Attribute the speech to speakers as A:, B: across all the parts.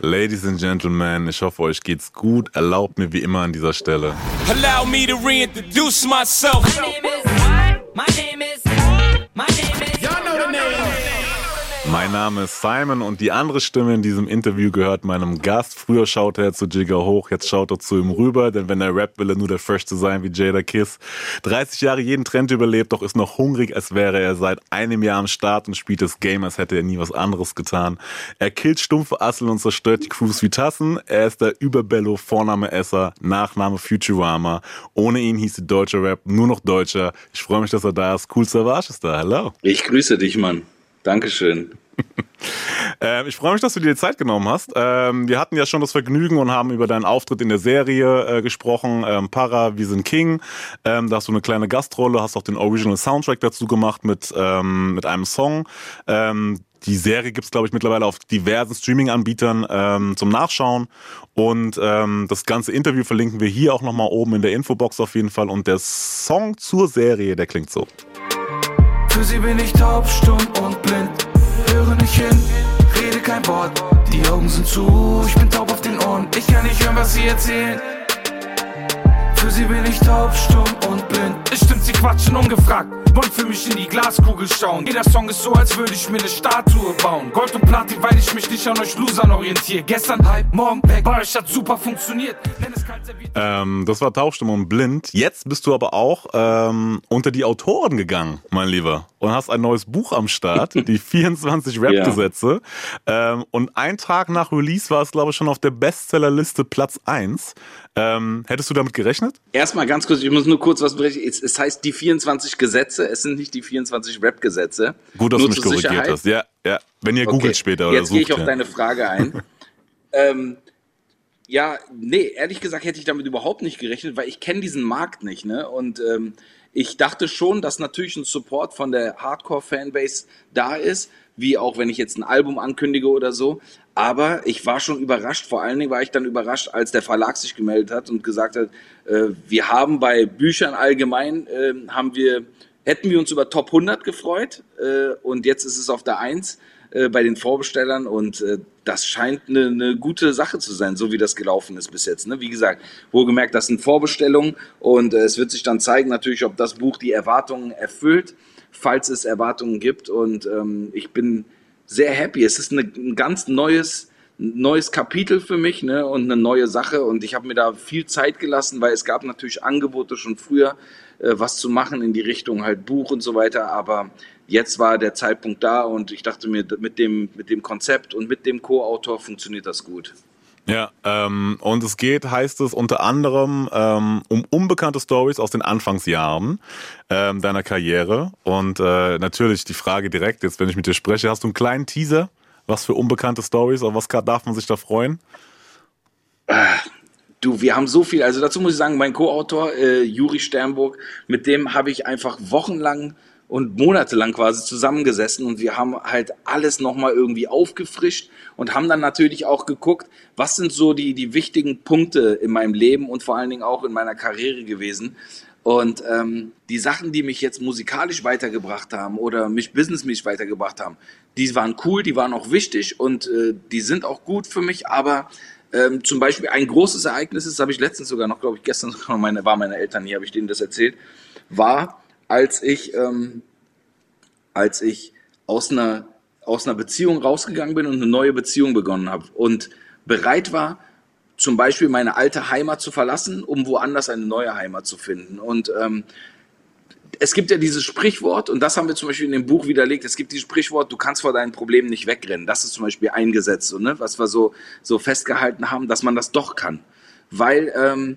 A: Ladies and Gentlemen, ich hoffe, euch geht's gut. Erlaubt mir wie immer an dieser Stelle. Allow me to reintroduce myself. My name is, my name Mein Name ist Simon und die andere Stimme in diesem Interview gehört meinem Gast. Früher schaute er zu Jigger hoch, jetzt schaut er zu ihm rüber, denn wenn er rappt, will er nur der Freshste sein wie Jada Kiss. 30 Jahre jeden Trend überlebt, doch ist noch hungrig, als wäre er seit einem Jahr am Start und spielt das Game, als hätte er nie was anderes getan. Er killt stumpfe Asseln und zerstört die Crews wie Tassen. Er ist der Überbello, Vorname Esser, Nachname Futurama. Ohne ihn hieß die deutsche Rap nur noch Deutscher. Ich freue mich, dass er da ist. Cool Savage ist da. Hallo.
B: Ich grüße dich, Mann. Dankeschön.
A: ähm, ich freue mich, dass du dir die Zeit genommen hast. Ähm, wir hatten ja schon das Vergnügen und haben über deinen Auftritt in der Serie äh, gesprochen. Ähm, Para, wir sind King. Ähm, da hast du eine kleine Gastrolle, hast auch den Original Soundtrack dazu gemacht mit, ähm, mit einem Song. Ähm, die Serie gibt es, glaube ich, mittlerweile auf diversen Streaming-Anbietern zum Nachschauen. Und das ganze Interview verlinken wir hier auch nochmal oben in der Infobox auf jeden Fall. Und der Song zur Serie, der klingt so.
C: Für sie bin ich taub, stumm und blind. Höre nicht hin, rede kein Wort. Die Augen sind zu, ich bin taub auf den Ohren. Ich kann nicht hören, was sie erzählen. Für sie bin ich taub, stumm und blind. Es stimmt, sie quatschen ungefragt. Wollen für mich in die Glaskugel schauen. Jeder Song ist so, als würde ich mir eine Statue bauen. Gold und Platin, weil ich mich nicht an euch Losern orientiere. Gestern Hype, morgen weg. Bei euch hat super funktioniert.
A: Ähm, das war Taubstimme und Blind. Jetzt bist du aber auch ähm, unter die Autoren gegangen, mein Lieber. Und hast ein neues Buch am Start, die 24 Rap-Gesetze. Ja. Ähm, und ein Tag nach Release war es, glaube ich, schon auf der Bestsellerliste Platz 1. Ähm, hättest du damit gerechnet?
B: Erstmal ganz kurz, ich muss nur kurz was berichten. Es, es heißt die 24 Gesetze, es sind nicht die 24 Rap-Gesetze.
A: Gut, dass nur du mich korrigiert Sicherheit. hast. Ja, ja. Wenn ihr okay. googelt später oder
B: Jetzt gehe ich auf ja. deine Frage ein. ähm, ja, nee, ehrlich gesagt hätte ich damit überhaupt nicht gerechnet, weil ich kenne diesen Markt nicht, ne? Und ähm, ich dachte schon, dass natürlich ein Support von der Hardcore-Fanbase da ist, wie auch wenn ich jetzt ein Album ankündige oder so. Aber ich war schon überrascht. Vor allen Dingen war ich dann überrascht, als der Verlag sich gemeldet hat und gesagt hat, äh, wir haben bei Büchern allgemein, äh, haben wir, hätten wir uns über Top 100 gefreut äh, und jetzt ist es auf der 1 äh, bei den Vorbestellern und äh, das scheint eine, eine gute Sache zu sein, so wie das gelaufen ist bis jetzt. Ne? Wie gesagt, wohlgemerkt, das sind Vorbestellungen und äh, es wird sich dann zeigen natürlich, ob das Buch die Erwartungen erfüllt falls es Erwartungen gibt. Und ähm, ich bin sehr happy. Es ist eine, ein ganz neues, neues Kapitel für mich ne? und eine neue Sache. Und ich habe mir da viel Zeit gelassen, weil es gab natürlich Angebote schon früher, äh, was zu machen in die Richtung halt Buch und so weiter. Aber jetzt war der Zeitpunkt da und ich dachte mir, mit dem, mit dem Konzept und mit dem Co-Autor funktioniert das gut.
A: Ja, ähm, und es geht, heißt es, unter anderem ähm, um unbekannte Stories aus den Anfangsjahren ähm, deiner Karriere. Und äh, natürlich die Frage direkt, jetzt wenn ich mit dir spreche, hast du einen kleinen Teaser? Was für unbekannte Stories, auf was darf man sich da freuen?
B: Du, wir haben so viel, also dazu muss ich sagen, mein Co-Autor, äh, Juri Sternburg, mit dem habe ich einfach wochenlang und monatelang quasi zusammengesessen und wir haben halt alles nochmal irgendwie aufgefrischt und haben dann natürlich auch geguckt, was sind so die, die wichtigen Punkte in meinem Leben und vor allen Dingen auch in meiner Karriere gewesen. Und ähm, die Sachen, die mich jetzt musikalisch weitergebracht haben oder mich businessmäßig weitergebracht haben, die waren cool, die waren auch wichtig und äh, die sind auch gut für mich, aber ähm, zum Beispiel ein großes Ereignis, das habe ich letztens sogar noch, glaube ich, gestern sogar meine, war meine Eltern hier, habe ich denen das erzählt, war, als ich, ähm, als ich aus einer, aus einer Beziehung rausgegangen bin und eine neue Beziehung begonnen habe und bereit war, zum Beispiel meine alte Heimat zu verlassen, um woanders eine neue Heimat zu finden. Und ähm, es gibt ja dieses Sprichwort, und das haben wir zum Beispiel in dem Buch widerlegt, es gibt dieses Sprichwort, du kannst vor deinen Problemen nicht wegrennen. Das ist zum Beispiel eingesetzt, so, ne? was wir so, so festgehalten haben, dass man das doch kann. Weil ähm,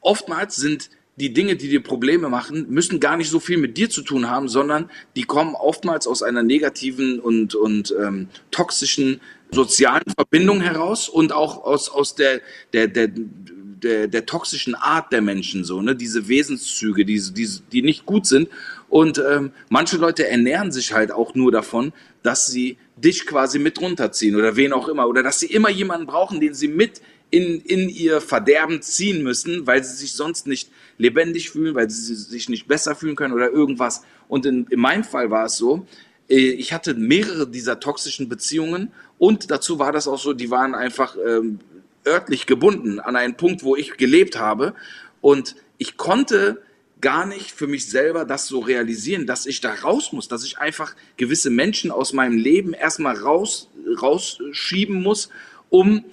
B: oftmals sind die Dinge, die dir Probleme machen, müssen gar nicht so viel mit dir zu tun haben, sondern die kommen oftmals aus einer negativen und, und ähm, toxischen sozialen Verbindung heraus und auch aus, aus der, der, der, der, der toxischen Art der Menschen, so, ne? diese Wesenszüge, die, die, die nicht gut sind. Und ähm, manche Leute ernähren sich halt auch nur davon, dass sie dich quasi mit runterziehen oder wen auch immer. Oder dass sie immer jemanden brauchen, den sie mit in, in ihr Verderben ziehen müssen, weil sie sich sonst nicht lebendig fühlen, weil sie sich nicht besser fühlen können oder irgendwas. Und in, in meinem Fall war es so, äh, ich hatte mehrere dieser toxischen Beziehungen Und dazu war das auch so, die waren einfach ähm, örtlich gebunden an einen Punkt, wo ich gelebt habe. Und ich konnte gar nicht für mich selber das so realisieren, dass ich da raus muss, dass ich einfach gewisse Menschen aus meinem Leben erstmal raus, rausschieben muss, um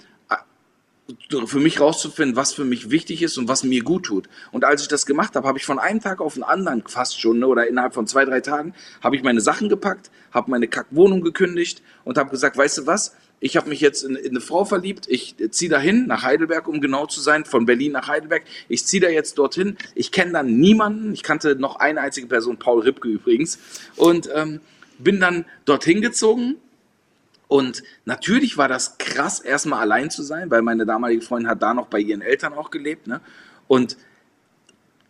B: für mich rauszufinden, was für mich wichtig ist und was mir gut tut. Und als ich das gemacht habe, habe ich von einem Tag auf den anderen fast schon ne, oder innerhalb von zwei, drei Tagen, habe ich meine Sachen gepackt, habe meine Kackwohnung gekündigt und habe gesagt, weißt du was, ich habe mich jetzt in, in, eine Frau verliebt. Ich ziehe dahin, nach Heidelberg, um genau zu sein, von Berlin nach Heidelberg. Ich ziehe da jetzt dorthin. Ich kenne dann niemanden. Ich kannte noch eine einzige Person, Paul Ripke übrigens. Und ähm, bin dann dorthin gezogen. Und natürlich war das krass, erstmal allein zu sein, weil meine damalige Freundin hat da noch bei ihren Eltern auch gelebt. Ne? Und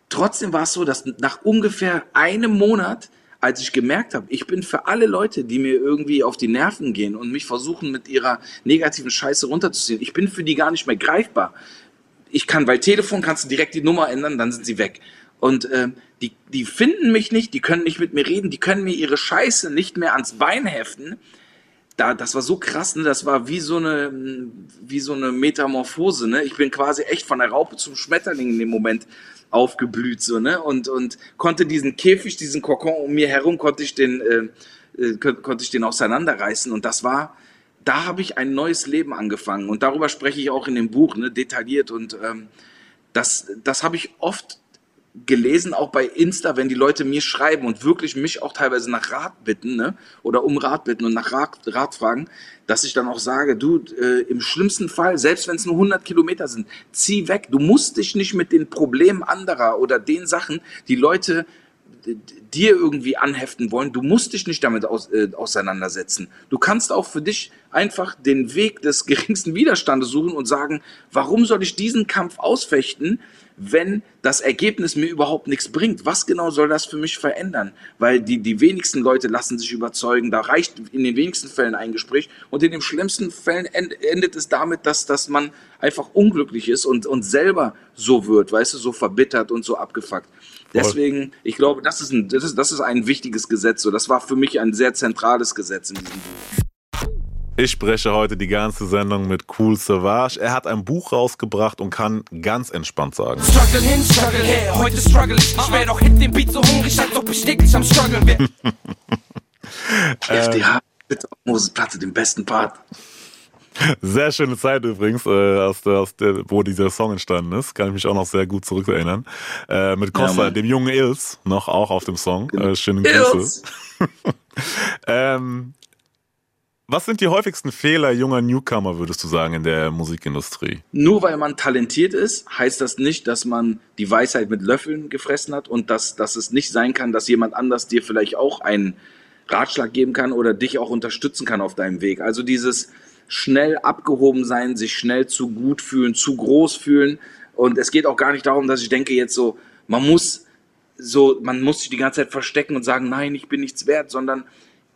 B: trotzdem war es so, dass nach ungefähr einem Monat als ich gemerkt habe, ich bin für alle Leute, die mir irgendwie auf die Nerven gehen und mich versuchen mit ihrer negativen Scheiße runterzuziehen, ich bin für die gar nicht mehr greifbar. Ich kann, weil Telefon kannst du direkt die Nummer ändern, dann sind sie weg. Und äh, die, die finden mich nicht, die können nicht mit mir reden, die können mir ihre Scheiße nicht mehr ans Bein heften. Da, das war so krass, ne? Das war wie so eine, wie so eine Metamorphose, ne? Ich bin quasi echt von der Raupe zum Schmetterling in dem Moment aufgeblüht so ne? Und und konnte diesen Käfig, diesen Kokon um mir herum konnte ich den äh, äh, konnte ich den auseinanderreißen. Und das war da habe ich ein neues Leben angefangen. Und darüber spreche ich auch in dem Buch ne? Detailliert. Und ähm, das das habe ich oft gelesen, auch bei Insta, wenn die Leute mir schreiben und wirklich mich auch teilweise nach Rat bitten, ne? oder um Rat bitten und nach Rat, Rat fragen, dass ich dann auch sage, du, äh, im schlimmsten Fall, selbst wenn es nur 100 Kilometer sind, zieh weg. Du musst dich nicht mit den Problemen anderer oder den Sachen, die Leute dir irgendwie anheften wollen, du musst dich nicht damit aus, äh, auseinandersetzen. Du kannst auch für dich einfach den Weg des geringsten Widerstandes suchen und sagen, warum soll ich diesen Kampf ausfechten, wenn das Ergebnis mir überhaupt nichts bringt? Was genau soll das für mich verändern? Weil die, die wenigsten Leute lassen sich überzeugen, da reicht in den wenigsten Fällen ein Gespräch und in den schlimmsten Fällen endet es damit, dass, dass man einfach unglücklich ist und, und selber so wird, weißt du, so verbittert und so abgefuckt. Deswegen, ich glaube, das ist ein, das ist, das ist ein wichtiges Gesetz. So, das war für mich ein sehr zentrales Gesetz in diesem Buch.
A: Ich spreche heute die ganze Sendung mit Cool Savage. Er hat ein Buch rausgebracht und kann ganz entspannt sagen. Struggle hin, struggle her, heute struggle ich nicht mehr, doch hit den Beat so hungrig, als ob ich täglich am struggeln wäre.
B: FDH, bitte, Moses Platte, den besten Part.
A: Sehr schöne Zeit übrigens, äh, aus der, aus der, wo dieser Song entstanden ist. Kann ich mich auch noch sehr gut zurückerinnern. Äh, mit Costa, ja, dem jungen Ils, noch auch auf dem Song. Genau. Äh, schöne Grüße. ähm, was sind die häufigsten Fehler junger Newcomer, würdest du sagen, in der Musikindustrie?
B: Nur weil man talentiert ist, heißt das nicht, dass man die Weisheit mit Löffeln gefressen hat und dass, dass es nicht sein kann, dass jemand anders dir vielleicht auch einen Ratschlag geben kann oder dich auch unterstützen kann auf deinem Weg. Also dieses, schnell abgehoben sein, sich schnell zu gut fühlen, zu groß fühlen. Und es geht auch gar nicht darum, dass ich denke jetzt so, man muss so, man muss sich die ganze Zeit verstecken und sagen, nein, ich bin nichts wert, sondern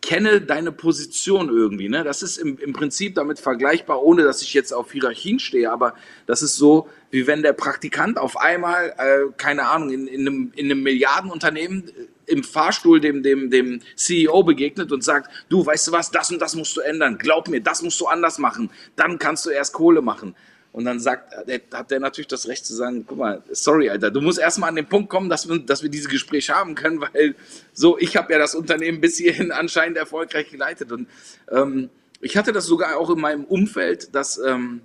B: kenne deine Position irgendwie. Ne? Das ist im, im Prinzip damit vergleichbar, ohne dass ich jetzt auf Hierarchien stehe, aber das ist so, wie wenn der Praktikant auf einmal, äh, keine Ahnung, in, in, einem, in einem Milliardenunternehmen äh, im Fahrstuhl dem, dem, dem CEO begegnet und sagt, du, weißt du was, das und das musst du ändern, glaub mir, das musst du anders machen, dann kannst du erst Kohle machen. Und dann sagt, hat der natürlich das Recht zu sagen, guck mal, sorry, Alter, du musst erstmal an den Punkt kommen, dass wir, dass wir dieses Gespräch haben können, weil so, ich habe ja das Unternehmen bis hierhin anscheinend erfolgreich geleitet. Und ähm, ich hatte das sogar auch in meinem Umfeld, dass ähm,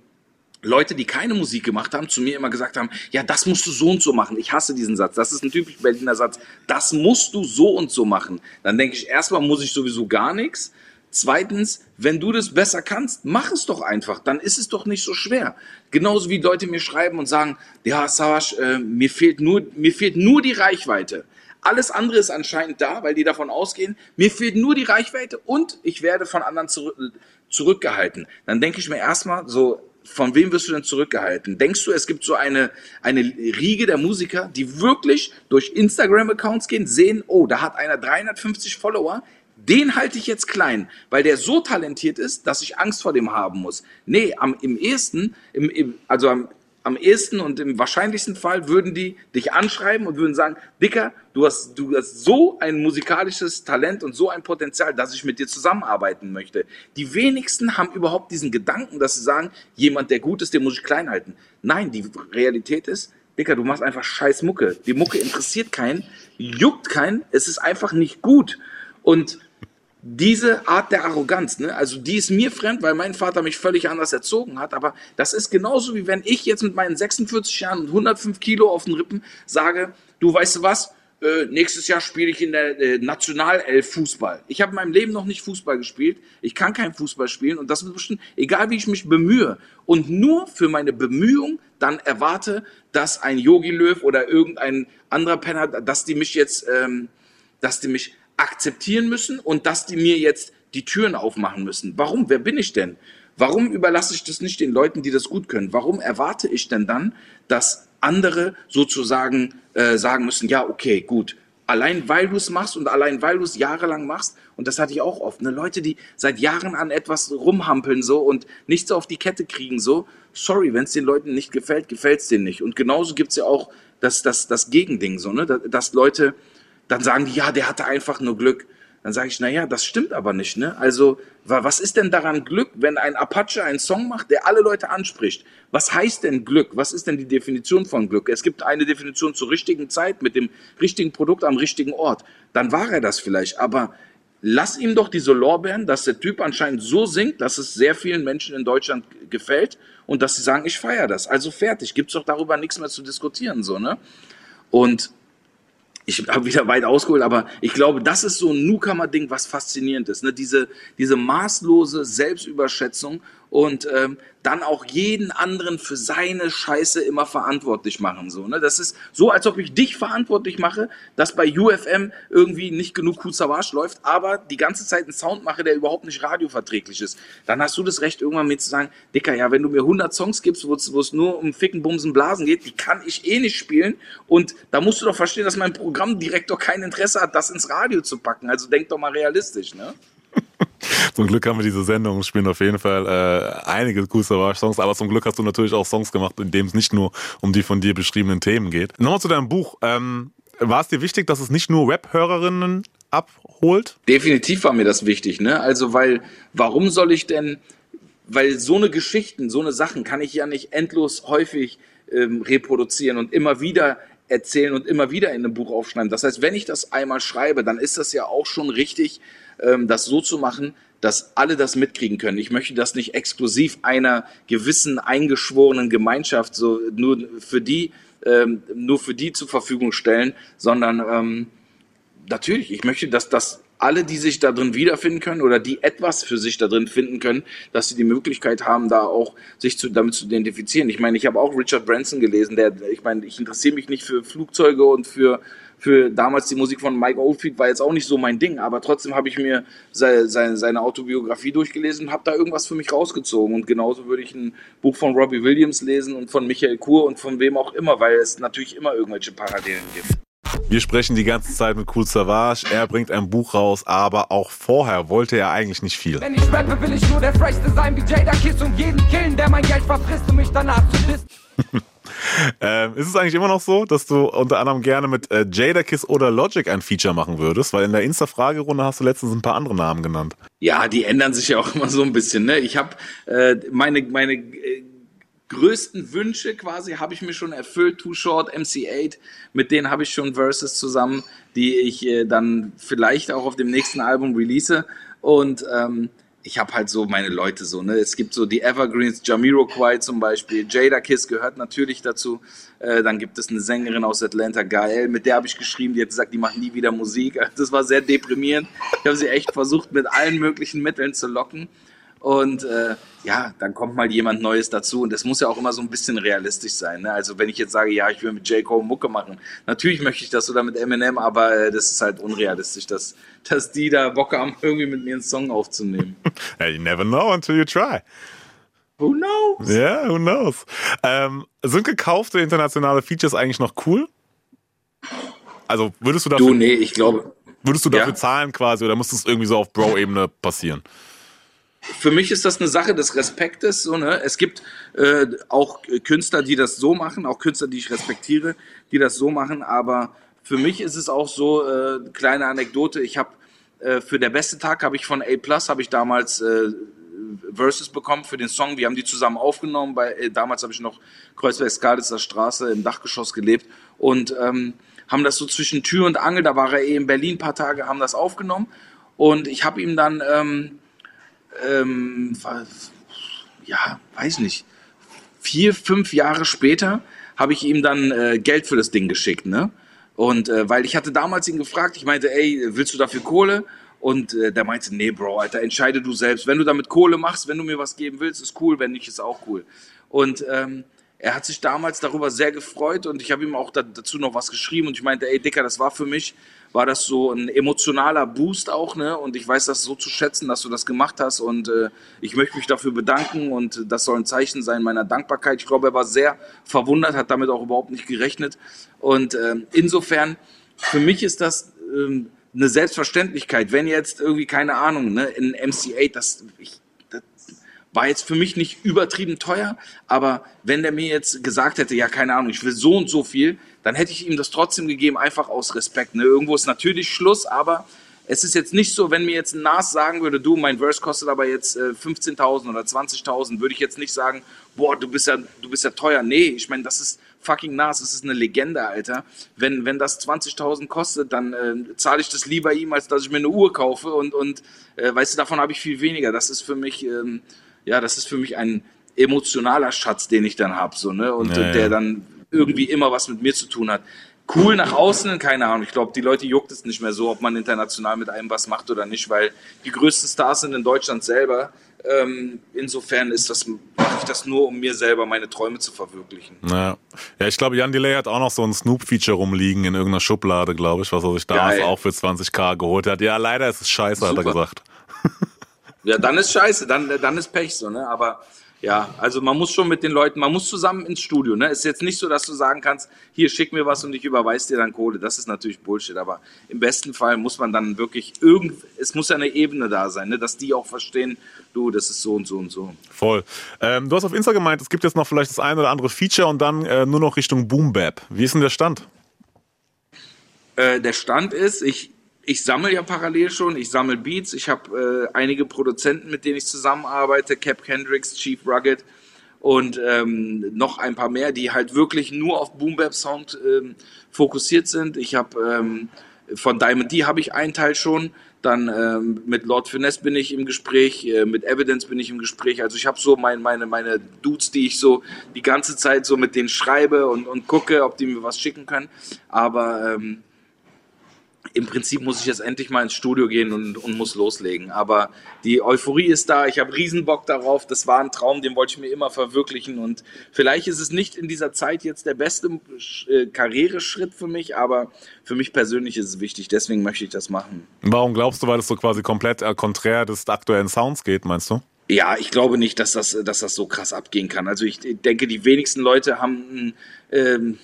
B: Leute, die keine Musik gemacht haben, zu mir immer gesagt haben, ja, das musst du so und so machen. Ich hasse diesen Satz. Das ist ein typisch Berliner Satz. Das musst du so und so machen. Dann denke ich, erstmal muss ich sowieso gar nichts. Zweitens, wenn du das besser kannst, mach es doch einfach. Dann ist es doch nicht so schwer. Genauso wie Leute mir schreiben und sagen, ja, Savasch, äh, mir fehlt nur, mir fehlt nur die Reichweite. Alles andere ist anscheinend da, weil die davon ausgehen, mir fehlt nur die Reichweite und ich werde von anderen zurück, zurückgehalten. Dann denke ich mir erstmal so, von wem wirst du denn zurückgehalten? Denkst du, es gibt so eine, eine Riege der Musiker, die wirklich durch Instagram-Accounts gehen, sehen, oh, da hat einer 350 Follower, den halte ich jetzt klein, weil der so talentiert ist, dass ich Angst vor dem haben muss. Nee, am, im ehesten, im, im, also am, am ehesten und im wahrscheinlichsten Fall würden die dich anschreiben und würden sagen, Dicker, du hast, du hast so ein musikalisches Talent und so ein Potenzial, dass ich mit dir zusammenarbeiten möchte. Die wenigsten haben überhaupt diesen Gedanken, dass sie sagen, jemand, der gut ist, den muss ich klein halten. Nein, die Realität ist, Dicker, du machst einfach scheiß Mucke. Die Mucke interessiert keinen, juckt keinen, es ist einfach nicht gut. Und diese Art der Arroganz, ne? also die ist mir fremd, weil mein Vater mich völlig anders erzogen hat, aber das ist genauso wie wenn ich jetzt mit meinen 46 Jahren und 105 Kilo auf den Rippen sage, du weißt du was, äh, nächstes Jahr spiele ich in der äh, Nationalelf Fußball. Ich habe in meinem Leben noch nicht Fußball gespielt, ich kann kein Fußball spielen und das ist bestimmt, egal wie ich mich bemühe und nur für meine Bemühung dann erwarte, dass ein Yogi Löw oder irgendein anderer Penner, dass die mich jetzt, ähm, dass die mich akzeptieren müssen und dass die mir jetzt die Türen aufmachen müssen. Warum? Wer bin ich denn? Warum überlasse ich das nicht den Leuten, die das gut können? Warum erwarte ich denn dann, dass andere sozusagen äh, sagen müssen, ja, okay, gut, allein weil du es machst und allein weil du es jahrelang machst, und das hatte ich auch oft, ne, Leute, die seit Jahren an etwas rumhampeln so und nichts auf die Kette kriegen so, sorry, wenn es den Leuten nicht gefällt, gefällt es denen nicht. Und genauso gibt es ja auch das, das, das Gegending so, ne, dass Leute dann sagen die, ja, der hatte einfach nur Glück. Dann sage ich, na ja, das stimmt aber nicht, ne? Also, was ist denn daran Glück, wenn ein Apache einen Song macht, der alle Leute anspricht? Was heißt denn Glück? Was ist denn die Definition von Glück? Es gibt eine Definition zur richtigen Zeit mit dem richtigen Produkt am richtigen Ort. Dann war er das vielleicht, aber lass ihm doch diese Lorbeeren, dass der Typ anscheinend so singt, dass es sehr vielen Menschen in Deutschland gefällt und dass sie sagen, ich feiere das. Also fertig, gibt's doch darüber nichts mehr zu diskutieren, so, ne? Und ich habe wieder weit ausgeholt, aber ich glaube, das ist so ein Newcomer-Ding, was faszinierend ist. Ne? Diese, diese maßlose Selbstüberschätzung und ähm, dann auch jeden anderen für seine Scheiße immer verantwortlich machen. So, ne? Das ist so, als ob ich dich verantwortlich mache, dass bei UFM irgendwie nicht genug Kusavage läuft, aber die ganze Zeit einen Sound mache, der überhaupt nicht radioverträglich ist. Dann hast du das Recht, irgendwann mir zu sagen, Dicker, ja, wenn du mir 100 Songs gibst, wo es nur um Ficken, Bumsen, Blasen geht, die kann ich eh nicht spielen. Und da musst du doch verstehen, dass mein Programmdirektor kein Interesse hat, das ins Radio zu packen. Also denk doch mal realistisch, ne?
A: zum Glück haben wir diese Sendung, spielen auf jeden Fall äh, einige cool Songs, aber zum Glück hast du natürlich auch Songs gemacht, in denen es nicht nur um die von dir beschriebenen Themen geht. Nochmal zu deinem Buch. Ähm, war es dir wichtig, dass es nicht nur Rap-Hörerinnen abholt?
B: Definitiv war mir das wichtig, ne? Also, weil, warum soll ich denn, weil so eine Geschichten, so eine Sachen kann ich ja nicht endlos häufig ähm, reproduzieren und immer wieder erzählen und immer wieder in einem Buch aufschreiben. Das heißt, wenn ich das einmal schreibe, dann ist das ja auch schon richtig, das so zu machen, dass alle das mitkriegen können. Ich möchte das nicht exklusiv einer gewissen eingeschworenen Gemeinschaft so nur für die ähm, nur für die zur Verfügung stellen, sondern ähm, natürlich, ich möchte, dass das alle, die sich da drin wiederfinden können oder die etwas für sich da drin finden können, dass sie die Möglichkeit haben, da auch sich zu, damit zu identifizieren. Ich meine, ich habe auch Richard Branson gelesen, der, ich meine, ich interessiere mich nicht für Flugzeuge und für für damals die Musik von Mike Oldfield war jetzt auch nicht so mein Ding, aber trotzdem habe ich mir seine, seine, seine Autobiografie durchgelesen und habe da irgendwas für mich rausgezogen. Und genauso würde ich ein Buch von Robbie Williams lesen und von Michael Kur und von wem auch immer, weil es natürlich immer irgendwelche Parallelen gibt.
A: Wir sprechen die ganze Zeit mit Cool Savage. Er bringt ein Buch raus, aber auch vorher wollte er eigentlich nicht viel. Wenn ich rappe, will ich nur der Frechste sein wie Jada Kiss und jeden killen, der mein Geld verfrisst, um mich danach zu dissen. ähm, ist es eigentlich immer noch so, dass du unter anderem gerne mit äh, Jadakiss oder Logic ein Feature machen würdest? Weil in der Insta-Fragerunde hast du letztens ein paar andere Namen genannt.
B: Ja, die ändern sich ja auch immer so ein bisschen. Ne? Ich habe äh, meine, meine äh, größten Wünsche quasi habe ich mir schon erfüllt. Too Short, MC8, mit denen habe ich schon Verses zusammen, die ich äh, dann vielleicht auch auf dem nächsten Album release. Und ähm, ich habe halt so meine Leute so, ne? Es gibt so die Evergreens, Jamiroquai zum Beispiel, Jada Kiss gehört natürlich dazu. Äh, dann gibt es eine Sängerin aus Atlanta, Gael, mit der habe ich geschrieben, die hat gesagt, die macht nie wieder Musik. Das war sehr deprimierend. Ich habe sie echt versucht, mit allen möglichen Mitteln zu locken. Und äh, ja, dann kommt mal jemand Neues dazu. Und das muss ja auch immer so ein bisschen realistisch sein. Ne? Also wenn ich jetzt sage, ja, ich will mit J. Cole Mucke machen, natürlich möchte ich das oder mit Eminem, aber äh, das ist halt unrealistisch, dass, dass die da Bock haben, irgendwie mit mir einen Song aufzunehmen.
A: you never know until you try.
B: Who knows?
A: Ja, yeah, who knows? Ähm, sind gekaufte internationale Features eigentlich noch cool? Also würdest du dafür...
B: Du, nee, ich glaube...
A: Würdest du dafür ja? zahlen quasi oder muss das irgendwie so auf Bro-Ebene passieren?
B: Für mich ist das eine Sache des Respektes. So, ne? Es gibt äh, auch Künstler, die das so machen, auch Künstler, die ich respektiere, die das so machen. Aber für mich ist es auch so, äh, kleine Anekdote, ich habe äh, für der beste Tag habe ich von A Plus, habe ich damals äh, Verses bekommen für den Song. Wir haben die zusammen aufgenommen. Bei, äh, damals habe ich noch Kreuzberg-Skalitzer Straße im Dachgeschoss gelebt und ähm, haben das so zwischen Tür und Angel, da war er eh in Berlin ein paar Tage, haben das aufgenommen und ich habe ihm dann, ähm, ähm, ja, weiß nicht, vier, fünf Jahre später habe ich ihm dann äh, Geld für das Ding geschickt, ne? Und äh, weil ich hatte damals ihn gefragt, ich meinte, ey, willst du dafür Kohle? Und äh, der meinte, nee, Bro, Alter, entscheide du selbst. Wenn du damit Kohle machst, wenn du mir was geben willst, ist cool, wenn nicht, ist auch cool. Und ähm, er hat sich damals darüber sehr gefreut und ich habe ihm auch da, dazu noch was geschrieben und ich meinte, ey Dicker, das war für mich, war das so ein emotionaler Boost auch, ne? Und ich weiß das so zu schätzen, dass du das gemacht hast und äh, ich möchte mich dafür bedanken und das soll ein Zeichen sein meiner Dankbarkeit. Ich glaube, er war sehr verwundert, hat damit auch überhaupt nicht gerechnet und äh, insofern, für mich ist das äh, eine Selbstverständlichkeit. Wenn jetzt irgendwie, keine Ahnung, ne, in MC8, das, ich, war jetzt für mich nicht übertrieben teuer, aber wenn der mir jetzt gesagt hätte, ja, keine Ahnung, ich will so und so viel, dann hätte ich ihm das trotzdem gegeben, einfach aus Respekt. Ne? Irgendwo ist natürlich Schluss, aber es ist jetzt nicht so, wenn mir jetzt ein Nas sagen würde, du, mein Verse kostet aber jetzt äh, 15.000 oder 20.000, würde ich jetzt nicht sagen, boah, du bist ja, du bist ja teuer. Nee, ich meine, das ist fucking Nas, das ist eine Legende, Alter. Wenn, wenn das 20.000 kostet, dann äh, zahle ich das lieber ihm, als dass ich mir eine Uhr kaufe und, und äh, weißt du, davon habe ich viel weniger. Das ist für mich, ähm, ja, das ist für mich ein emotionaler Schatz, den ich dann habe, so, ne, und, ja, der dann irgendwie immer was mit mir zu tun hat cool nach außen, keine Ahnung. Ich glaube, die Leute juckt es nicht mehr so, ob man international mit einem was macht oder nicht, weil die größten Stars sind in Deutschland selber. Ähm, insofern ist das, mache ich das nur, um mir selber meine Träume zu verwirklichen.
A: Naja. Ja, ich glaube, Jan Delay hat auch noch so ein Snoop-Feature rumliegen in irgendeiner Schublade, glaube ich, was er sich damals Geil. auch für 20k geholt hat. Ja, leider ist es scheiße, Super. hat er gesagt.
B: Ja, dann ist scheiße, dann, dann ist Pech so, ne? Aber ja, also man muss schon mit den Leuten, man muss zusammen ins Studio. Ne? Ist jetzt nicht so, dass du sagen kannst, hier schick mir was und ich überweise dir dann Kohle. Das ist natürlich Bullshit. Aber im besten Fall muss man dann wirklich irgend, es muss ja eine Ebene da sein, ne? dass die auch verstehen, du, das ist so und so und so.
A: Voll. Ähm, du hast auf Insta gemeint, es gibt jetzt noch vielleicht das eine oder andere Feature und dann äh, nur noch Richtung Boom Bap. Wie ist denn der Stand?
B: Äh, der Stand ist, ich ich sammle ja parallel schon, ich sammle Beats, ich habe äh, einige Produzenten, mit denen ich zusammenarbeite, Cap Kendricks, Chief Rugged und ähm, noch ein paar mehr, die halt wirklich nur auf Boom Bap Sound ähm, fokussiert sind. Ich habe ähm, von Diamond D habe ich einen Teil schon, dann ähm, mit Lord Finesse bin ich im Gespräch, äh, mit Evidence bin ich im Gespräch. Also ich habe so mein, meine meine Dudes, die ich so die ganze Zeit so mit denen schreibe und, und gucke, ob die mir was schicken können. Aber ähm, im Prinzip muss ich jetzt endlich mal ins Studio gehen und, und muss loslegen. Aber die Euphorie ist da, ich habe Riesenbock darauf. Das war ein Traum, den wollte ich mir immer verwirklichen. Und vielleicht ist es nicht in dieser Zeit jetzt der beste äh, Karriereschritt für mich, aber für mich persönlich ist es wichtig. Deswegen möchte ich das machen.
A: Warum glaubst du, weil es so quasi komplett äh, konträr des aktuellen Sounds geht, meinst du?
B: Ja, ich glaube nicht, dass das, dass das so krass abgehen kann. Also ich denke, die wenigsten Leute haben ähm,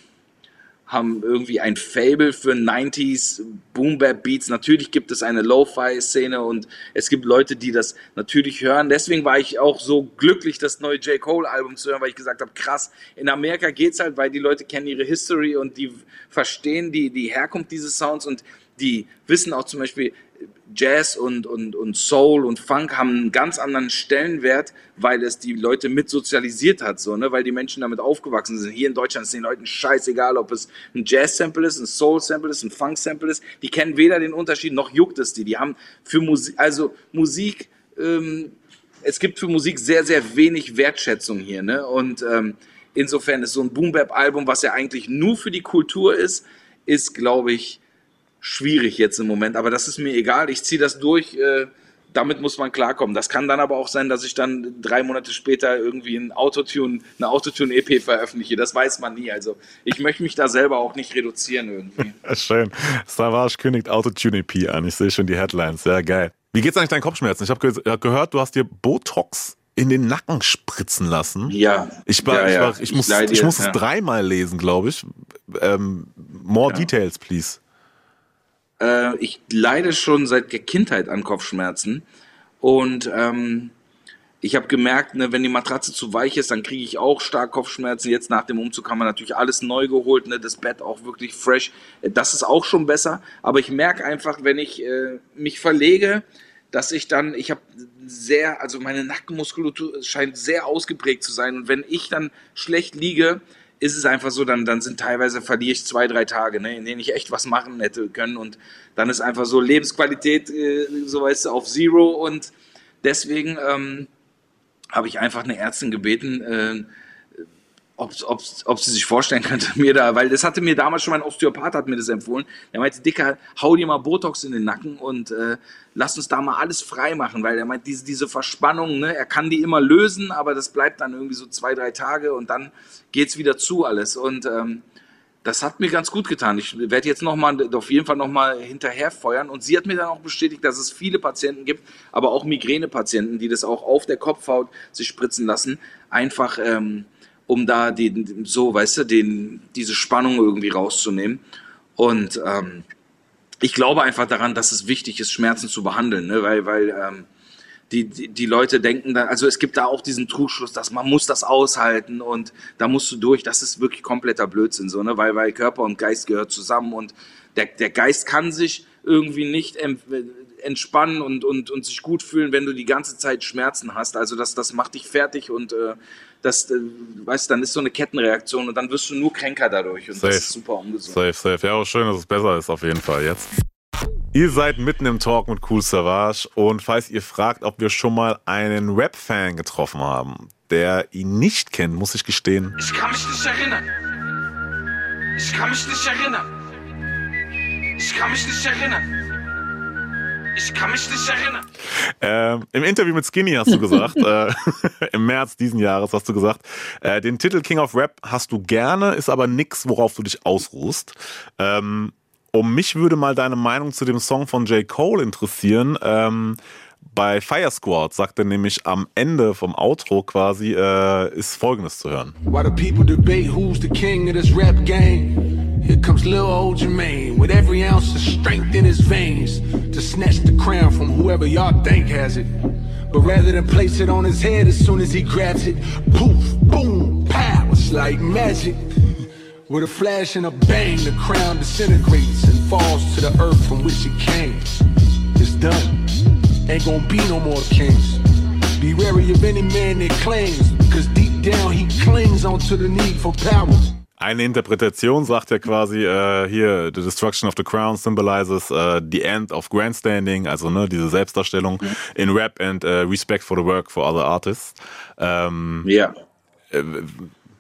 B: haben irgendwie ein Fable für 90s Boom Bap Beats. Natürlich gibt es eine Lo-Fi Szene und es gibt Leute, die das natürlich hören. Deswegen war ich auch so glücklich, das neue J. Cole Album zu hören, weil ich gesagt habe, krass, in Amerika geht's halt, weil die Leute kennen ihre History und die verstehen die, die Herkunft dieses Sounds und die wissen auch zum Beispiel, Jazz und, und, und Soul und Funk haben einen ganz anderen Stellenwert, weil es die Leute mit sozialisiert hat, so, ne? weil die Menschen damit aufgewachsen sind. Hier in Deutschland ist den Leuten scheißegal, ob es ein Jazz-Sample ist, ein Soul-Sample ist, ein Funk-Sample ist. Die kennen weder den Unterschied noch juckt es die. Die haben für Musik, also Musik, ähm, es gibt für Musik sehr, sehr wenig Wertschätzung hier. Ne? Und ähm, insofern ist so ein Boom-Bap-Album, was ja eigentlich nur für die Kultur ist, ist, glaube ich, schwierig jetzt im Moment, aber das ist mir egal. Ich ziehe das durch. Äh, damit muss man klarkommen. Das kann dann aber auch sein, dass ich dann drei Monate später irgendwie ein Autotune, eine Autotune-EP veröffentliche. Das weiß man nie. Also ich möchte mich da selber auch nicht reduzieren irgendwie.
A: Schön. Savage kündigt Autotune-EP an. Ich sehe schon die Headlines. Sehr geil. Wie geht's eigentlich deinen Kopfschmerzen? Ich habe ge gehört, du hast dir Botox in den Nacken spritzen lassen.
B: Ja.
A: Ich, war, ja, ich, war, ich, ich muss, ich muss es dreimal lesen, glaube ich. Ähm, more ja. details, please.
B: Äh, ich leide schon seit der Kindheit an Kopfschmerzen. Und ähm, ich habe gemerkt, ne, wenn die Matratze zu weich ist, dann kriege ich auch stark Kopfschmerzen. Jetzt nach dem Umzug haben wir natürlich alles neu geholt, ne, das Bett auch wirklich fresh. Das ist auch schon besser. Aber ich merke einfach, wenn ich äh, mich verlege, dass ich dann, ich habe sehr, also meine Nackenmuskulatur scheint sehr ausgeprägt zu sein. Und wenn ich dann schlecht liege, ist es einfach so, dann, dann sind teilweise verliere ich zwei, drei Tage, ne, in denen ich echt was machen hätte können. Und dann ist einfach so Lebensqualität, äh, so weißt du, auf Zero. Und deswegen ähm, habe ich einfach eine Ärztin gebeten, äh, ob, ob, ob sie sich vorstellen könnte, mir da, weil das hatte mir damals schon mein Osteopath hat mir das empfohlen. Der meinte, Dicker, hau dir mal Botox in den Nacken und äh, lass uns da mal alles frei machen, weil er meint, diese, diese Verspannung, ne, er kann die immer lösen, aber das bleibt dann irgendwie so zwei, drei Tage und dann geht's wieder zu alles. Und ähm, das hat mir ganz gut getan. Ich werde jetzt noch mal, auf jeden Fall noch mal hinterher feuern. Und sie hat mir dann auch bestätigt, dass es viele Patienten gibt, aber auch Migränepatienten, die das auch auf der Kopfhaut sich spritzen lassen, einfach ähm, um da den, so, weißt du, den, diese Spannung irgendwie rauszunehmen. Und ähm, ich glaube einfach daran, dass es wichtig ist, Schmerzen zu behandeln, ne? weil, weil ähm, die, die, die Leute denken da, also es gibt da auch diesen Trugschluss, dass man muss das aushalten und da musst du durch. Das ist wirklich kompletter Blödsinn, so, ne? weil, weil Körper und Geist gehört zusammen und der, der Geist kann sich irgendwie nicht entspannen und, und, und sich gut fühlen, wenn du die ganze Zeit Schmerzen hast. Also das, das macht dich fertig und äh, das, äh, weißt, dann ist so eine Kettenreaktion und dann wirst du nur kränker dadurch und safe. das ist super ungesund.
A: Safe, safe. Ja, auch schön, dass es besser ist auf jeden Fall jetzt. Ihr seid mitten im Talk mit Cool Savage und falls ihr fragt, ob wir schon mal einen Rap-Fan getroffen haben, der ihn nicht kennt, muss ich gestehen.
C: Ich kann mich nicht erinnern. Ich kann mich nicht erinnern. Ich kann mich nicht erinnern. Ich kann mich nicht erinnern.
A: Ähm, Im Interview mit Skinny hast du gesagt, äh, im März diesen Jahres hast du gesagt, äh, den Titel King of Rap hast du gerne, ist aber nichts, worauf du dich ausruhst. Ähm, um mich würde mal deine Meinung zu dem Song von J. Cole interessieren. Ähm, bei Fire Squad sagt er nämlich am Ende vom Outro quasi, äh, ist folgendes zu hören. Why the people debate who's the king of this rap game? Here comes little old Jermaine with every ounce of strength in his veins to snatch the crown from whoever y'all think has it. But rather than place it on his head as soon as he grabs it, poof, boom, pow, it's like magic. With a flash and a bang, the crown disintegrates and falls to the earth from which it came. It's done. Ain't gonna be no more kings. Be wary of any man that claims, because deep down he clings onto the need for power. Eine Interpretation sagt ja quasi äh, hier, the destruction of the crown symbolizes uh, the end of grandstanding, also ne, diese Selbstdarstellung mhm. in Rap and uh, respect for the work for other artists. Ähm,
B: ja.
A: Äh,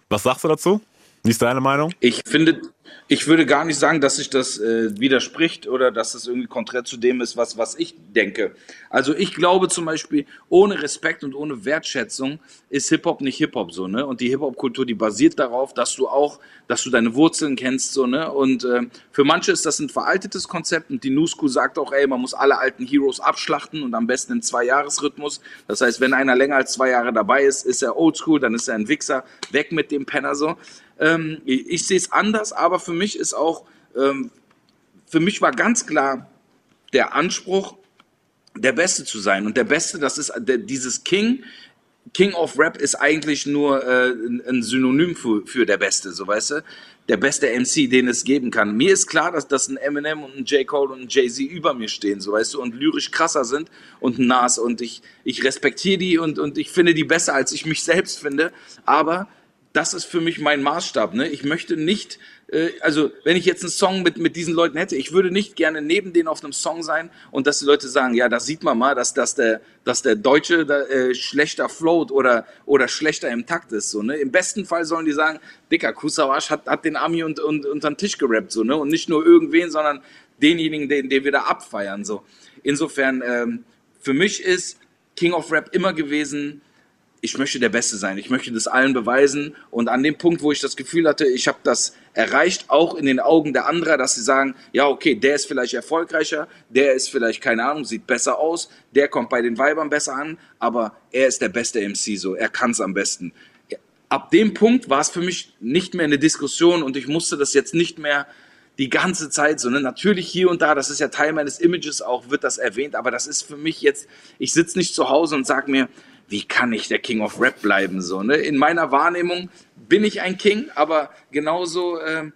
A: was sagst du dazu? Wie ist deine Meinung?
B: Ich finde, ich würde gar nicht sagen, dass sich das äh, widerspricht oder dass es irgendwie konträr zu dem ist, was, was ich denke. Also ich glaube zum Beispiel, ohne Respekt und ohne Wertschätzung ist Hip-Hop nicht Hip-Hop so, ne? Und die Hip-Hop-Kultur, die basiert darauf, dass du auch, dass du deine Wurzeln kennst, so, ne? Und äh, für manche ist das ein veraltetes Konzept und die New School sagt auch, ey, man muss alle alten Heroes abschlachten und am besten in zwei Jahresrhythmus. Das heißt, wenn einer länger als zwei Jahre dabei ist, ist er Oldschool, dann ist er ein Wichser, weg mit dem Penner so. Ähm, ich, sehe es anders, aber für mich ist auch, ähm, für mich war ganz klar der Anspruch, der Beste zu sein. Und der Beste, das ist der, dieses King. King of Rap ist eigentlich nur äh, ein Synonym für, für der Beste, so weißt du? Der beste MC, den es geben kann. Mir ist klar, dass, dass ein Eminem und ein J. Cole und ein Jay-Z über mir stehen, so weißt du, und lyrisch krasser sind und ein Nas. Und ich, ich respektiere die und, und ich finde die besser, als ich mich selbst finde. Aber das ist für mich mein Maßstab. Ne? Ich möchte nicht, äh, also wenn ich jetzt einen Song mit, mit diesen Leuten hätte, ich würde nicht gerne neben denen auf einem Song sein und dass die Leute sagen, ja, da sieht man mal, dass, dass, der, dass der Deutsche da, äh, schlechter float oder, oder schlechter im Takt ist. So, ne? Im besten Fall sollen die sagen, Dicker, Kusawasch hat, hat den Ami und, und, unter den Tisch gerappt. So, ne? Und nicht nur irgendwen, sondern denjenigen, den, den wir da abfeiern. So. Insofern, ähm, für mich ist King of Rap immer gewesen, ich möchte der Beste sein, ich möchte das allen beweisen. Und an dem Punkt, wo ich das Gefühl hatte, ich habe das erreicht, auch in den Augen der anderen, dass sie sagen, ja, okay, der ist vielleicht erfolgreicher, der ist vielleicht, keine Ahnung, sieht besser aus, der kommt bei den Weibern besser an, aber er ist der beste MC, so, er kann es am besten. Ab dem Punkt war es für mich nicht mehr eine Diskussion und ich musste das jetzt nicht mehr die ganze Zeit so. Ne? Natürlich hier und da, das ist ja Teil meines Images auch, wird das erwähnt, aber das ist für mich jetzt, ich sitze nicht zu Hause und sage mir, wie kann ich der King of Rap bleiben? So, ne? In meiner Wahrnehmung bin ich ein King, aber genauso ähm,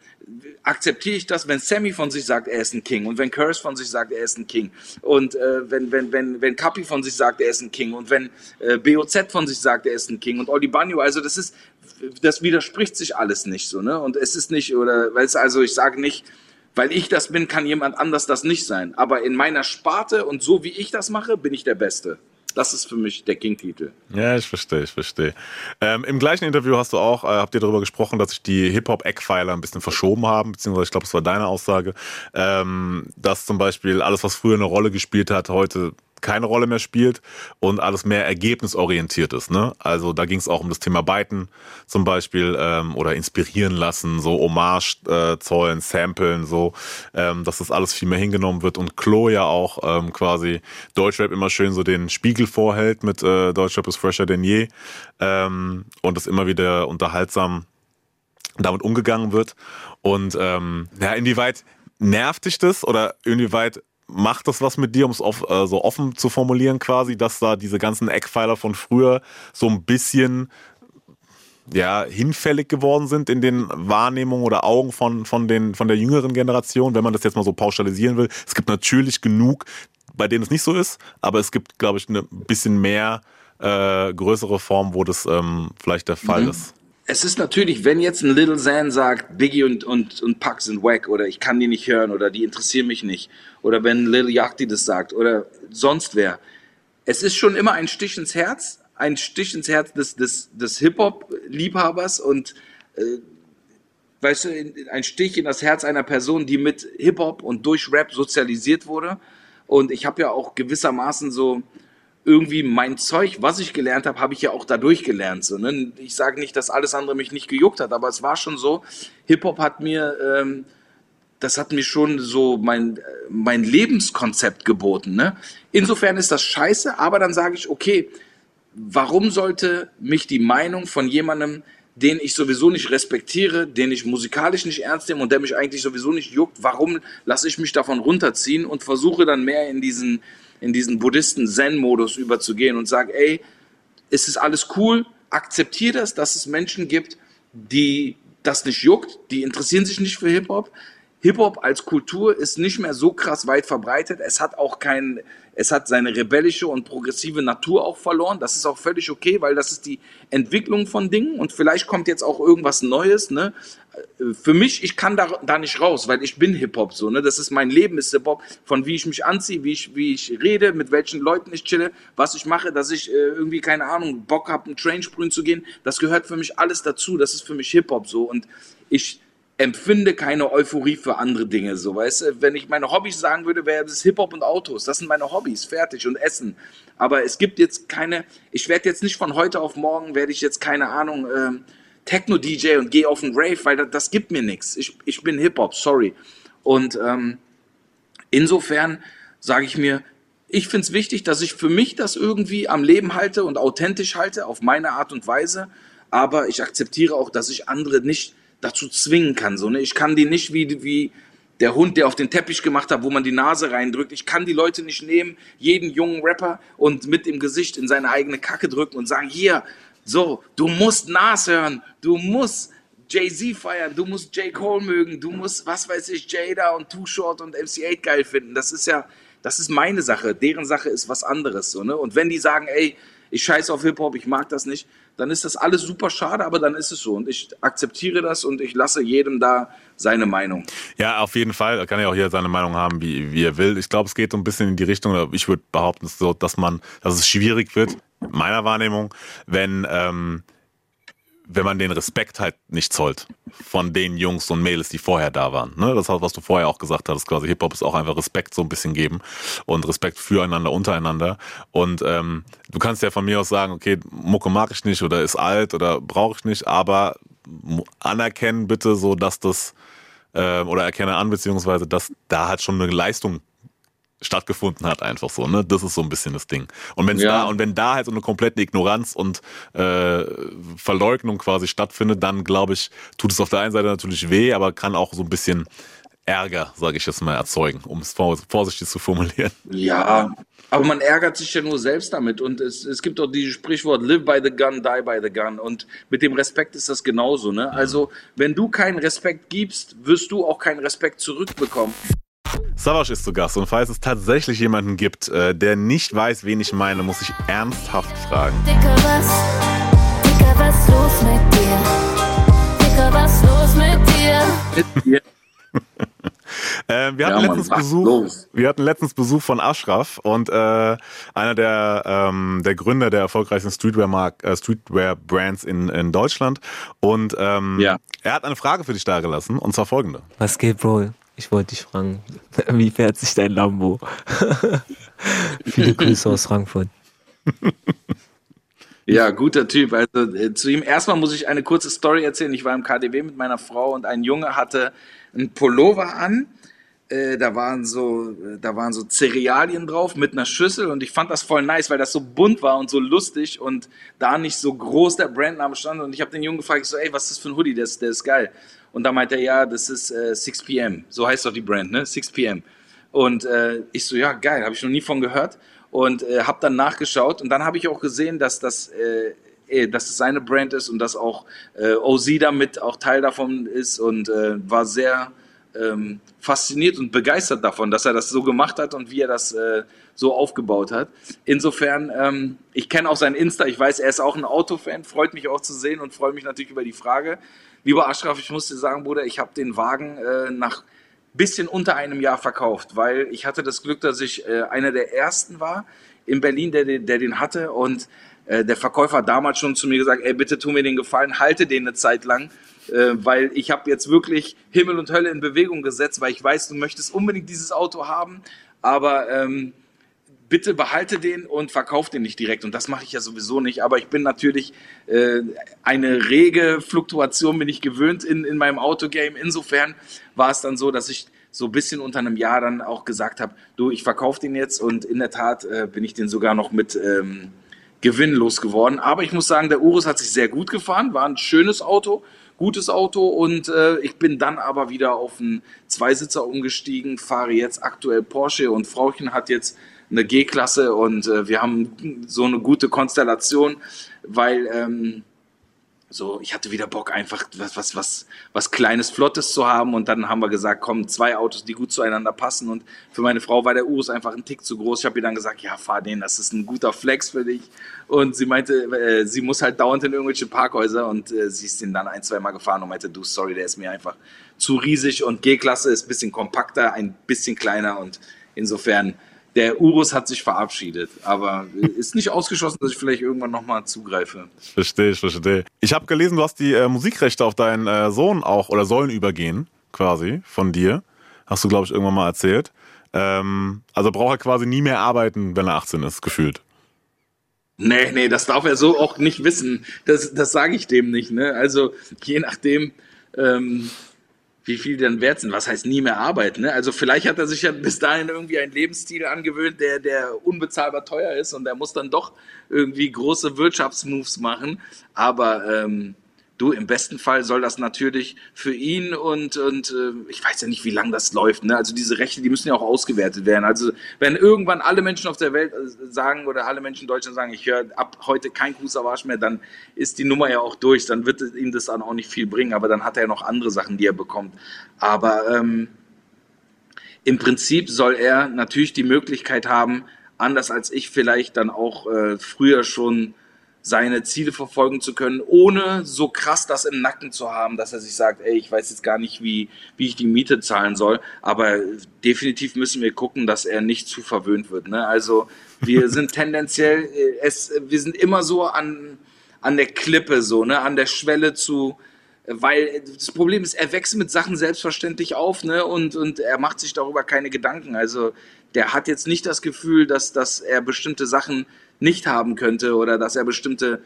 B: akzeptiere ich das, wenn Sammy von sich sagt, er ist ein King und wenn Curse von sich sagt, er ist ein King und äh, wenn, wenn, wenn, wenn Kapi von sich sagt, er ist ein King und wenn äh, BOZ von sich sagt, er ist ein King und Oli Banyo, also das ist, das widerspricht sich alles nicht so, ne? Und es ist nicht, oder, weil es also, ich sage nicht, weil ich das bin, kann jemand anders das nicht sein. Aber in meiner Sparte und so wie ich das mache, bin ich der Beste. Das ist für mich der King-Titel.
A: Ja, ich verstehe, ich verstehe. Ähm, Im gleichen Interview hast du auch, äh, habt ihr darüber gesprochen, dass sich die Hip-Hop-Eckpfeiler ein bisschen verschoben haben, beziehungsweise ich glaube, es war deine Aussage, ähm, dass zum Beispiel alles, was früher eine Rolle gespielt hat, heute keine Rolle mehr spielt und alles mehr ergebnisorientiert ist. Ne? Also da ging es auch um das Thema Byten zum Beispiel ähm, oder inspirieren lassen, so Hommage äh, zollen, samplen, so, ähm, dass das alles viel mehr hingenommen wird und Klo ja auch ähm, quasi Deutschrap immer schön so den Spiegel vorhält mit äh, Deutschrap ist fresher denn je ähm, und das immer wieder unterhaltsam damit umgegangen wird und ähm, ja, inwieweit nervt dich das oder inwieweit macht das was mit dir, um es off, äh, so offen zu formulieren quasi, dass da diese ganzen Eckpfeiler von früher so ein bisschen ja, hinfällig geworden sind in den Wahrnehmungen oder Augen von, von, den, von der jüngeren Generation, wenn man das jetzt mal so pauschalisieren will. Es gibt natürlich genug, bei denen es nicht so ist, aber es gibt, glaube ich, ein bisschen mehr äh, größere Formen, wo das ähm, vielleicht der Fall mhm. ist
B: es ist natürlich, wenn jetzt ein Little Zan sagt, Biggie und, und, und Puck sind wack oder ich kann die nicht hören oder die interessieren mich nicht oder wenn Little Yachty das sagt oder sonst wer. Es ist schon immer ein Stich ins Herz, ein Stich ins Herz des, des, des Hip-Hop-Liebhabers und äh, weißt du, ein Stich in das Herz einer Person, die mit Hip-Hop und durch Rap sozialisiert wurde. Und ich habe ja auch gewissermaßen so irgendwie mein Zeug, was ich gelernt habe, habe ich ja auch dadurch gelernt. So, ne? Ich sage nicht, dass alles andere mich nicht gejuckt hat, aber es war schon so, Hip-Hop hat mir, ähm, das hat mir schon so mein, mein Lebenskonzept geboten. Ne? Insofern ist das scheiße, aber dann sage ich, okay, warum sollte mich die Meinung von jemandem, den ich sowieso nicht respektiere, den ich musikalisch nicht ernst nehme und der mich eigentlich sowieso nicht juckt, warum lasse ich mich davon runterziehen und versuche dann mehr in diesen in diesen Buddhisten-Zen-Modus überzugehen und sage, ey, es ist alles cool, akzeptiere das, dass es Menschen gibt, die das nicht juckt, die interessieren sich nicht für Hip-Hop. Hip-Hop als Kultur ist nicht mehr so krass weit verbreitet. Es hat auch kein, es hat seine rebellische und progressive Natur auch verloren. Das ist auch völlig okay, weil das ist die Entwicklung von Dingen und vielleicht kommt jetzt auch irgendwas Neues. Ne? Für mich, ich kann da, da nicht raus, weil ich bin Hip-Hop so. Ne? Das ist mein Leben, ist Hip-Hop. Von wie ich mich anziehe, wie ich, wie ich rede, mit welchen Leuten ich chille, was ich mache, dass ich äh, irgendwie, keine Ahnung, Bock habe, einen Train sprühen zu gehen. Das gehört für mich alles dazu. Das ist für mich Hip-Hop so. Und ich empfinde keine Euphorie für andere Dinge. So, weißt du, wenn ich meine Hobbys sagen würde, wäre das Hip-Hop und Autos. Das sind meine Hobbys, fertig und Essen. Aber es gibt jetzt keine, ich werde jetzt nicht von heute auf morgen, werde ich jetzt keine Ahnung, ähm, Techno-DJ und gehe auf einen Rave, weil das, das gibt mir nichts. Ich, ich bin Hip-Hop, sorry. Und ähm, insofern sage ich mir, ich finde es wichtig, dass ich für mich das irgendwie am Leben halte und authentisch halte, auf meine Art und Weise. Aber ich akzeptiere auch, dass ich andere nicht dazu zwingen kann. So, ne? Ich kann die nicht wie, wie der Hund, der auf den Teppich gemacht hat, wo man die Nase reindrückt. Ich kann die Leute nicht nehmen, jeden jungen Rapper und mit dem Gesicht in seine eigene Kacke drücken und sagen, hier, so, du musst Nas hören, du musst Jay-Z feiern, du musst J. Cole mögen, du musst, was weiß ich, Jada und Too Short und MC8 geil finden. Das ist ja, das ist meine Sache. Deren Sache ist was anderes. So, ne? Und wenn die sagen, ey, ich scheiße auf Hip-Hop, ich mag das nicht, dann ist das alles super schade, aber dann ist es so. Und ich akzeptiere das und ich lasse jedem da seine Meinung.
A: Ja, auf jeden Fall. Da kann ja auch jeder seine Meinung haben, wie, wie er will. Ich glaube, es geht so ein bisschen in die Richtung, ich würde behaupten, so, dass man, dass es schwierig wird, meiner Wahrnehmung, wenn ähm, wenn man den Respekt halt nicht zollt von den Jungs und Mädels, die vorher da waren. Ne? Das was du vorher auch gesagt hast, quasi Hip-Hop ist auch einfach Respekt so ein bisschen geben und Respekt füreinander, untereinander. Und ähm, du kannst ja von mir aus sagen, okay, Mucke mag ich nicht oder ist alt oder brauche ich nicht, aber anerkennen bitte so, dass das äh, oder erkenne an, beziehungsweise, dass da halt schon eine Leistung stattgefunden hat, einfach so, ne? Das ist so ein bisschen das Ding. Und wenn ja. da, und wenn da halt so eine komplette Ignoranz und äh, Verleugnung quasi stattfindet, dann glaube ich, tut es auf der einen Seite natürlich weh, aber kann auch so ein bisschen Ärger, sage ich jetzt mal, erzeugen, um es vorsichtig zu formulieren.
B: Ja, aber man ärgert sich ja nur selbst damit. Und es, es gibt auch dieses Sprichwort, live by the gun, die by the gun. Und mit dem Respekt ist das genauso. Ne? Also, wenn du keinen Respekt gibst, wirst du auch keinen Respekt zurückbekommen.
A: Savasch ist zu Gast und falls es tatsächlich jemanden gibt, äh, der nicht weiß, wen ich meine, muss ich ernsthaft fragen. Dicker, was? Dicker, was los mit dir? Dicker, was los mit dir? Äh, wir, hatten ja, letztens Besuch, wir hatten letztens Besuch von Ashraf und äh, einer der, ähm, der Gründer der erfolgreichsten Streetwear-Brands äh, Streetwear in, in Deutschland. Und ähm, ja. er hat eine Frage für dich dagelassen und zwar folgende.
D: Was geht, Bro? Ich wollte dich fragen, wie fährt sich dein Lambo? Viele Grüße aus Frankfurt.
B: Ja, guter Typ. Also äh, zu ihm erstmal muss ich eine kurze Story erzählen. Ich war im KDW mit meiner Frau und ein Junge hatte einen Pullover an. Äh, da waren so, da waren so Cerealien drauf mit einer Schüssel und ich fand das voll nice, weil das so bunt war und so lustig und da nicht so groß der Brandname stand und ich habe den Jungen gefragt, ich so, ey, was ist das für ein Hoodie? Der ist, der ist geil. Und da meinte er, ja, das ist äh, 6 p.m. So heißt doch die Brand, ne? 6 p.m. Und äh, ich so, ja, geil, habe ich noch nie von gehört und äh, habe dann nachgeschaut und dann habe ich auch gesehen, dass das äh, eh, dass es seine Brand ist und dass auch äh, OZ damit auch Teil davon ist und äh, war sehr ähm, fasziniert und begeistert davon, dass er das so gemacht hat und wie er das äh, so aufgebaut hat. Insofern, ähm, ich kenne auch sein Insta, ich weiß, er ist auch ein Autofan, freut mich auch zu sehen und freue mich natürlich über die Frage. Lieber Ashraf, ich muss dir sagen, Bruder, ich habe den Wagen äh, nach bisschen unter einem Jahr verkauft, weil ich hatte das Glück, dass ich äh, einer der ersten war in Berlin, der, der den hatte und äh, der Verkäufer hat damals schon zu mir gesagt, ey, bitte tu mir den Gefallen, halte den eine Zeit lang äh, weil ich habe jetzt wirklich Himmel und Hölle in Bewegung gesetzt, weil ich weiß, du möchtest unbedingt dieses Auto haben, aber ähm, bitte behalte den und verkauf den nicht direkt. Und das mache ich ja sowieso nicht. Aber ich bin natürlich äh, eine rege Fluktuation bin ich gewöhnt in, in meinem Autogame. Insofern war es dann so, dass ich so ein bisschen unter einem Jahr dann auch gesagt habe, du, ich verkaufe den jetzt und in der Tat äh, bin ich den sogar noch mit ähm, Gewinn losgeworden. Aber ich muss sagen, der Urus hat sich sehr gut gefahren, war ein schönes Auto, gutes Auto und äh, ich bin dann aber wieder auf einen Zweisitzer umgestiegen, fahre jetzt aktuell Porsche und Frauchen hat jetzt eine G-Klasse und äh, wir haben so eine gute Konstellation, weil ähm, so, ich hatte wieder Bock, einfach was, was, was, was Kleines, Flottes zu haben. Und dann haben wir gesagt, komm, zwei Autos, die gut zueinander passen. Und für meine Frau war der Urus einfach ein Tick zu groß. Ich habe ihr dann gesagt, ja, fahr den, das ist ein guter Flex für dich. Und sie meinte, äh, sie muss halt dauernd in irgendwelche Parkhäuser. Und äh, sie ist den dann ein, zwei Mal gefahren und meinte, du, sorry, der ist mir einfach zu riesig. Und G-Klasse ist ein bisschen kompakter, ein bisschen kleiner. Und insofern der Urus hat sich verabschiedet, aber ist nicht ausgeschlossen, dass ich vielleicht irgendwann nochmal zugreife.
A: Verstehe, ich verstehe. Ich habe gelesen, du hast die äh, Musikrechte auf deinen äh, Sohn auch oder sollen übergehen, quasi, von dir. Hast du, glaube ich, irgendwann mal erzählt. Ähm, also braucht er quasi nie mehr arbeiten, wenn er 18 ist, gefühlt.
B: Nee, nee, das darf er so auch nicht wissen. Das, das sage ich dem nicht. Ne? Also je nachdem, ähm, wie viel die dann wert sind. Was heißt nie mehr arbeiten? Ne? Also vielleicht hat er sich ja bis dahin irgendwie einen Lebensstil angewöhnt, der, der unbezahlbar teuer ist und er muss dann doch irgendwie große Wirtschaftsmoves machen. Aber ähm, Du, im besten Fall soll das natürlich für ihn und, und äh, ich weiß ja nicht, wie lange das läuft. Ne? Also diese Rechte, die müssen ja auch ausgewertet werden. Also wenn irgendwann alle Menschen auf der Welt äh, sagen oder alle Menschen in Deutschland sagen, ich höre ab heute kein Kusavage mehr, dann ist die Nummer ja auch durch. Dann wird ihm das dann auch nicht viel bringen, aber dann hat er ja noch andere Sachen, die er bekommt. Aber ähm, im Prinzip soll er natürlich die Möglichkeit haben, anders als ich vielleicht dann auch äh, früher schon seine Ziele verfolgen zu können, ohne so krass das im Nacken zu haben, dass er sich sagt, ey, ich weiß jetzt gar nicht, wie, wie ich die Miete zahlen soll. Aber definitiv müssen wir gucken, dass er nicht zu verwöhnt wird. Ne? Also wir sind tendenziell, äh, es, wir sind immer so an, an der Klippe, so, ne, an der Schwelle zu, weil das Problem ist, er wächst mit Sachen selbstverständlich auf, ne, und, und er macht sich darüber keine Gedanken. Also der hat jetzt nicht das Gefühl, dass, dass er bestimmte Sachen nicht haben könnte oder dass er bestimmte,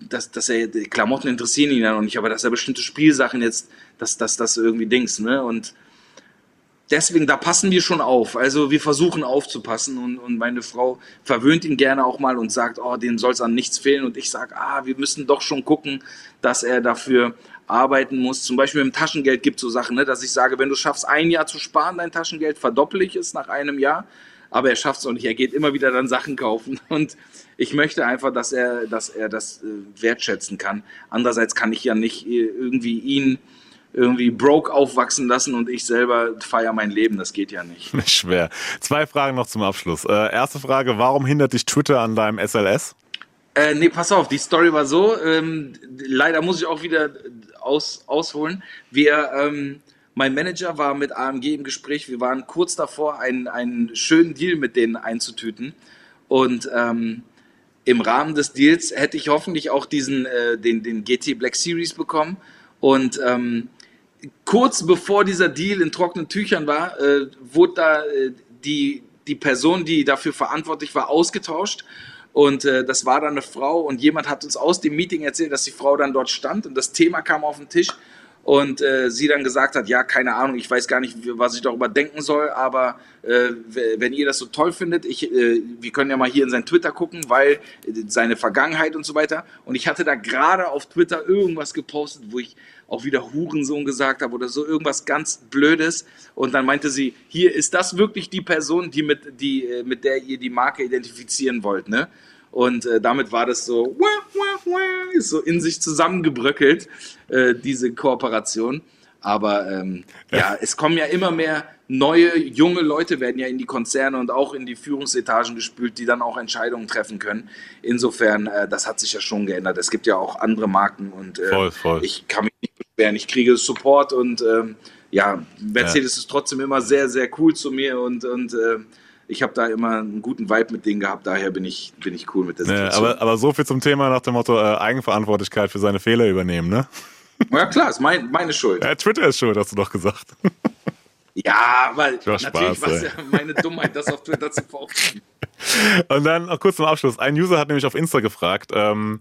B: dass, dass er, Klamotten interessieren ihn ja noch nicht, aber dass er bestimmte Spielsachen jetzt, dass, dass das irgendwie Dings, ne? Und deswegen, da passen wir schon auf. Also wir versuchen aufzupassen und, und meine Frau verwöhnt ihn gerne auch mal und sagt, oh, dem soll es an nichts fehlen. Und ich sage, ah, wir müssen doch schon gucken, dass er dafür arbeiten muss. Zum Beispiel im Taschengeld gibt es so Sachen, ne, dass ich sage, wenn du schaffst, ein Jahr zu sparen, dein Taschengeld, verdopple ich es nach einem Jahr. Aber er schafft es auch nicht. Er geht immer wieder dann Sachen kaufen. Und ich möchte einfach, dass er, dass er das äh, wertschätzen kann. Andererseits kann ich ja nicht äh, irgendwie ihn irgendwie broke aufwachsen lassen und ich selber feiere mein Leben. Das geht ja nicht.
A: Schwer. Zwei Fragen noch zum Abschluss. Äh, erste Frage, warum hindert dich Twitter an deinem SLS?
B: Äh, nee, pass auf, die Story war so. Ähm, leider muss ich auch wieder aus, ausholen. Wir, ähm, mein Manager war mit AMG im Gespräch. Wir waren kurz davor, einen, einen schönen Deal mit denen einzutüten. Und ähm, im Rahmen des Deals hätte ich hoffentlich auch diesen, äh, den, den GT Black Series bekommen. Und ähm, kurz bevor dieser Deal in trockenen Tüchern war, äh, wurde da äh, die, die Person, die dafür verantwortlich war, ausgetauscht. Und äh, das war dann eine Frau und jemand hat uns aus dem Meeting erzählt, dass die Frau dann dort stand und das Thema kam auf den Tisch und äh, sie dann gesagt hat, ja, keine Ahnung, ich weiß gar nicht, was ich darüber denken soll, aber äh, wenn ihr das so toll findet, ich, äh, wir können ja mal hier in sein Twitter gucken, weil äh, seine Vergangenheit und so weiter. Und ich hatte da gerade auf Twitter irgendwas gepostet, wo ich auch wieder Hurensohn gesagt habe oder so irgendwas ganz Blödes. Und dann meinte sie, hier ist das wirklich die Person, die mit, die, äh, mit der ihr die Marke identifizieren wollt, ne? Und äh, damit war das so, ist so in sich zusammengebröckelt, äh, diese Kooperation. Aber ähm, ja. ja, es kommen ja immer mehr neue, junge Leute werden ja in die Konzerne und auch in die Führungsetagen gespült, die dann auch Entscheidungen treffen können. Insofern, äh, das hat sich ja schon geändert. Es gibt ja auch andere Marken und äh, voll, voll. ich kann mich nicht beschweren. Ich kriege Support und ähm, ja, Mercedes ja. ist trotzdem immer sehr, sehr cool zu mir und, und äh, ich habe da immer einen guten Vibe mit denen gehabt, daher bin ich, bin ich cool mit der
A: Situation. Ja, aber, aber so viel zum Thema nach dem Motto äh, Eigenverantwortlichkeit für seine Fehler übernehmen, ne?
B: Ja klar, ist mein, meine Schuld.
A: Ja, Twitter ist schuld, hast du doch gesagt.
B: Ja, weil natürlich war es ja meine Dummheit, das auf Twitter zu posten.
A: Und dann noch kurz zum Abschluss. Ein User hat nämlich auf Insta gefragt, ähm,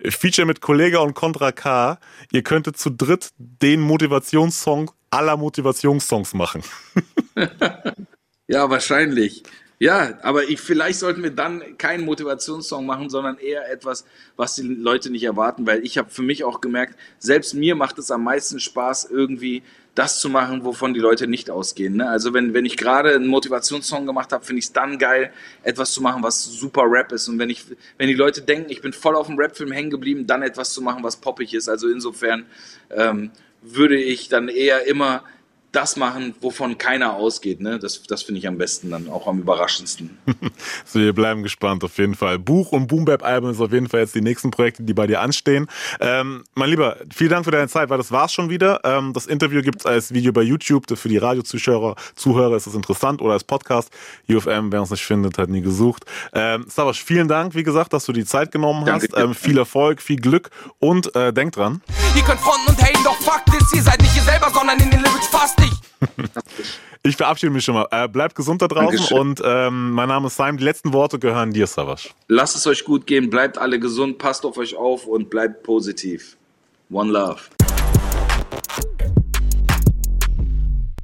A: Feature mit Kollega und Contra K, ihr könntet zu dritt den Motivationssong aller Motivationssongs machen.
B: Ja, wahrscheinlich. Ja, aber ich, vielleicht sollten wir dann keinen Motivationssong machen, sondern eher etwas, was die Leute nicht erwarten, weil ich habe für mich auch gemerkt, selbst mir macht es am meisten Spaß, irgendwie das zu machen, wovon die Leute nicht ausgehen. Ne? Also wenn, wenn ich gerade einen Motivationssong gemacht habe, finde ich es dann geil, etwas zu machen, was super Rap ist. Und wenn ich, wenn die Leute denken, ich bin voll auf dem Rapfilm hängen geblieben, dann etwas zu machen, was poppig ist. Also insofern ähm, würde ich dann eher immer das machen, wovon keiner ausgeht. Ne? Das, das finde ich am besten dann, auch am überraschendsten.
A: so, wir bleiben gespannt auf jeden Fall. Buch und Boombap-Album ist auf jeden Fall jetzt die nächsten Projekte, die bei dir anstehen. Ähm, mein Lieber, vielen Dank für deine Zeit, weil das war's schon wieder. Ähm, das Interview gibt es als Video bei YouTube. Für die Radiozuschauer Zuhörer ist das interessant oder als Podcast. UFM, wer uns nicht findet, hat nie gesucht. Ähm, Savasch, vielen Dank, wie gesagt, dass du die Zeit genommen hast. Ähm, viel Erfolg, viel Glück und äh, denk dran. Ihr könnt fronten und haten, doch Fakt ist, ihr seid nicht ihr selber, sondern in den Lyrics fast nicht. Ich verabschiede mich schon mal. Äh, bleibt gesund da draußen Dankeschön. und ähm, mein Name ist Simon. Die letzten Worte gehören dir, Savasch.
B: Lasst es euch gut gehen, bleibt alle gesund, passt auf euch auf und bleibt positiv. One Love.